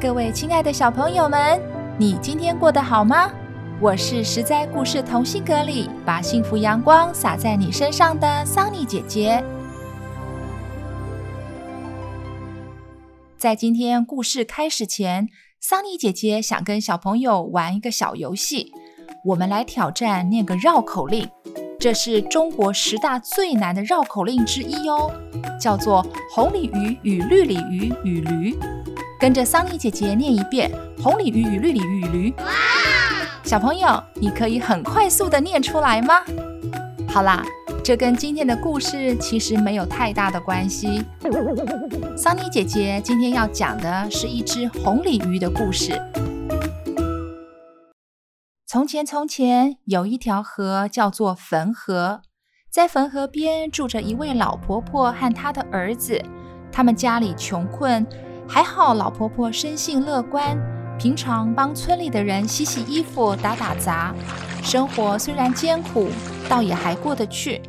各位亲爱的小朋友们，你今天过得好吗？我是十灾故事同心阁里把幸福阳光洒在你身上的桑尼姐姐。在今天故事开始前，桑尼姐姐想跟小朋友玩一个小游戏，我们来挑战念个绕口令。这是中国十大最难的绕口令之一哦，叫做“红鲤鱼与绿鲤鱼与驴”。跟着桑尼姐姐念一遍“红鲤鱼与绿鲤鱼与驴”。哇！小朋友，你可以很快速地念出来吗？好啦，这跟今天的故事其实没有太大的关系。桑尼姐姐今天要讲的是一只红鲤鱼的故事。从前，从前有一条河，叫做汾河。在汾河边住着一位老婆婆和她的儿子，他们家里穷困。还好，老婆婆生性乐观，平常帮村里的人洗洗衣服、打打杂，生活虽然艰苦，倒也还过得去。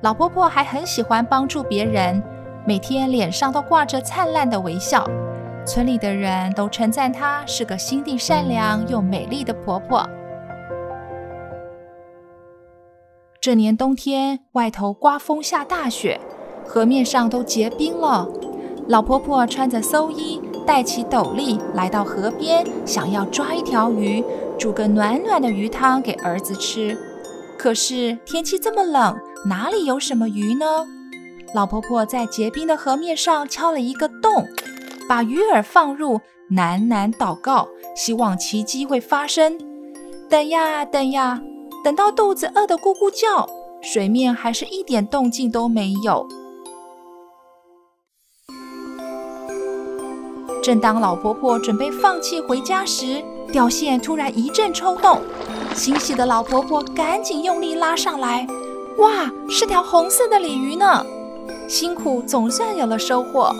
老婆婆还很喜欢帮助别人，每天脸上都挂着灿烂的微笑，村里的人都称赞她是个心地善良又美丽的婆婆。这年冬天，外头刮风下大雪，河面上都结冰了。老婆婆穿着蓑衣，戴起斗笠，来到河边，想要抓一条鱼，煮个暖暖的鱼汤给儿子吃。可是天气这么冷，哪里有什么鱼呢？老婆婆在结冰的河面上敲了一个洞，把鱼饵放入，喃喃祷告，希望奇迹会发生。等呀等呀，等到肚子饿得咕咕叫，水面还是一点动静都没有。正当老婆婆准备放弃回家时，吊线突然一阵抽动，欣喜的老婆婆赶紧用力拉上来，哇，是条红色的鲤鱼呢！辛苦总算有了收获。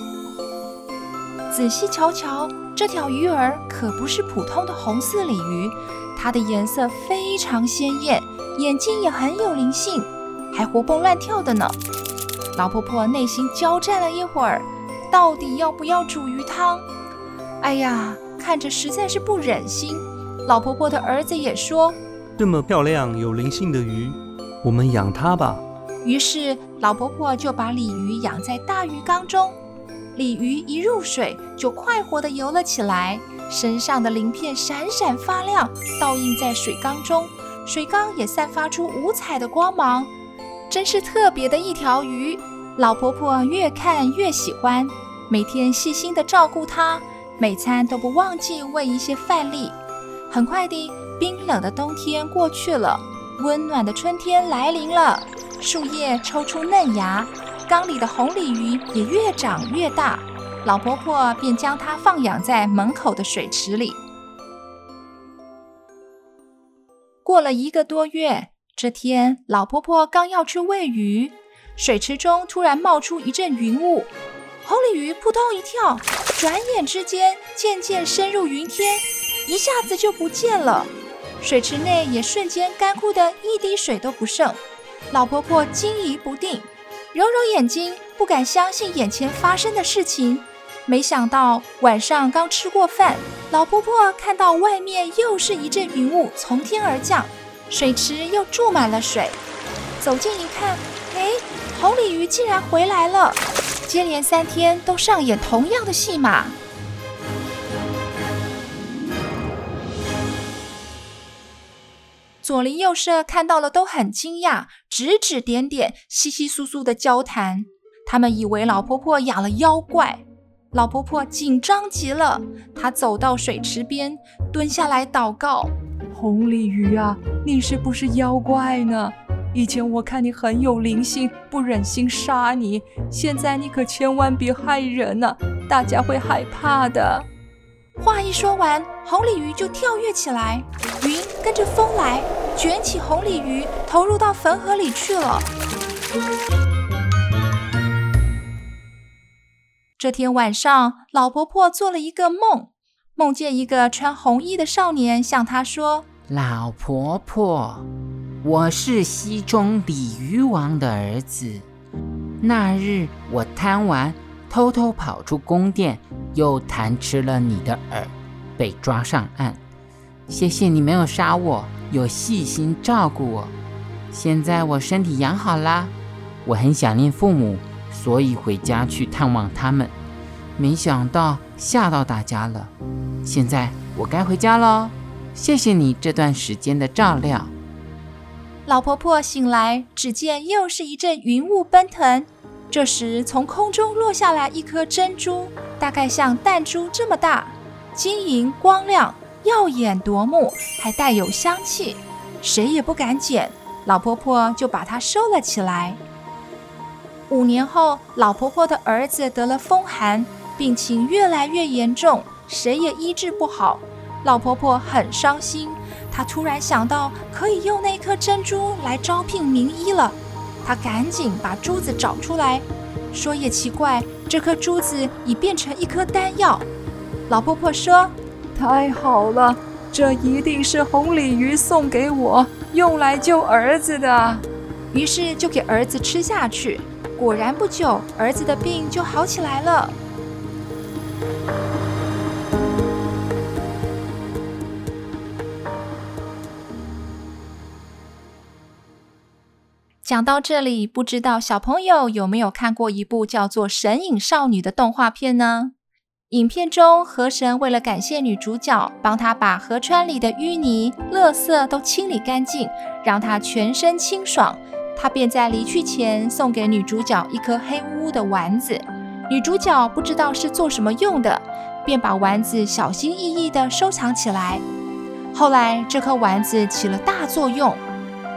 仔细瞧瞧，这条鱼儿可不是普通的红色鲤鱼，它的颜色非常鲜艳，眼睛也很有灵性，还活蹦乱跳的呢。老婆婆内心交战了一会儿。到底要不要煮鱼汤？哎呀，看着实在是不忍心。老婆婆的儿子也说：“这么漂亮、有灵性的鱼，我们养它吧。”于是老婆婆就把鲤鱼养在大鱼缸中。鲤鱼一入水就快活地游了起来，身上的鳞片闪闪发亮，倒映在水缸中，水缸也散发出五彩的光芒，真是特别的一条鱼。老婆婆越看越喜欢，每天细心地照顾它，每餐都不忘记喂一些饭粒。很快的，冰冷的冬天过去了，温暖的春天来临了。树叶抽出嫩芽，缸里的红鲤鱼也越长越大。老婆婆便将它放养在门口的水池里。过了一个多月，这天，老婆婆刚要去喂鱼。水池中突然冒出一阵云雾，红鲤鱼扑通一跳，转眼之间渐渐深入云天，一下子就不见了。水池内也瞬间干枯的一滴水都不剩。老婆婆惊疑不定，揉揉眼睛，不敢相信眼前发生的事情。没想到晚上刚吃过饭，老婆婆看到外面又是一阵云雾从天而降，水池又注满了水。走近一看，哎。红鲤鱼竟然回来了，接连三天都上演同样的戏码。左邻右舍看到了都很惊讶，指指点点，稀稀疏疏的交谈。他们以为老婆婆养了妖怪，老婆婆紧张极了。她走到水池边，蹲下来祷告：“红鲤鱼啊，你是不是妖怪呢？”以前我看你很有灵性，不忍心杀你。现在你可千万别害人呐，大家会害怕的。话一说完，红鲤鱼就跳跃起来，云跟着风来，卷起红鲤鱼，投入到坟河里去了。这天晚上，老婆婆做了一个梦，梦见一个穿红衣的少年向她说：“老婆婆，我是西中鲤鱼王的儿子。那日我贪玩，偷偷跑出宫殿，又贪吃了你的饵，被抓上岸。谢谢你没有杀我，又细心照顾我。现在我身体养好啦，我很想念父母。”所以回家去探望他们，没想到吓到大家了。现在我该回家了，谢谢你这段时间的照料。老婆婆醒来，只见又是一阵云雾奔腾。这时从空中落下来一颗珍珠，大概像弹珠这么大，晶莹光亮，耀眼夺目，还带有香气，谁也不敢捡。老婆婆就把它收了起来。五年后，老婆婆的儿子得了风寒，病情越来越严重，谁也医治不好。老婆婆很伤心，她突然想到可以用那颗珍珠来招聘名医了。她赶紧把珠子找出来，说也奇怪，这颗珠子已变成一颗丹药。老婆婆说：“太好了，这一定是红鲤鱼送给我，用来救儿子的。”于是就给儿子吃下去。果然不久，儿子的病就好起来了。讲到这里，不知道小朋友有没有看过一部叫做《神隐少女》的动画片呢？影片中，河神为了感谢女主角，帮她把河川里的淤泥、垃圾都清理干净，让她全身清爽。他便在离去前送给女主角一颗黑乌乌的丸子，女主角不知道是做什么用的，便把丸子小心翼翼地收藏起来。后来这颗丸子起了大作用，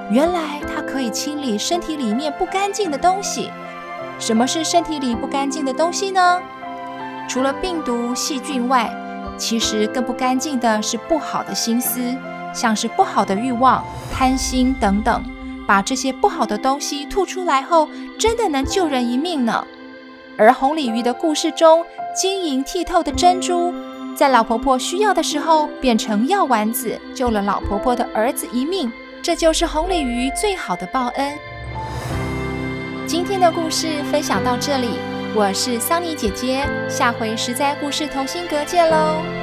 原来它可以清理身体里面不干净的东西。什么是身体里不干净的东西呢？除了病毒、细菌外，其实更不干净的是不好的心思，像是不好的欲望、贪心等等。把这些不好的东西吐出来后，真的能救人一命呢。而红鲤鱼的故事中，晶莹剔透的珍珠，在老婆婆需要的时候变成药丸子，救了老婆婆的儿子一命。这就是红鲤鱼最好的报恩。今天的故事分享到这里，我是桑尼姐姐，下回实在故事同心阁见喽。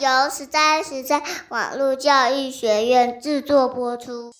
由十三十三网络教育学院制作播出。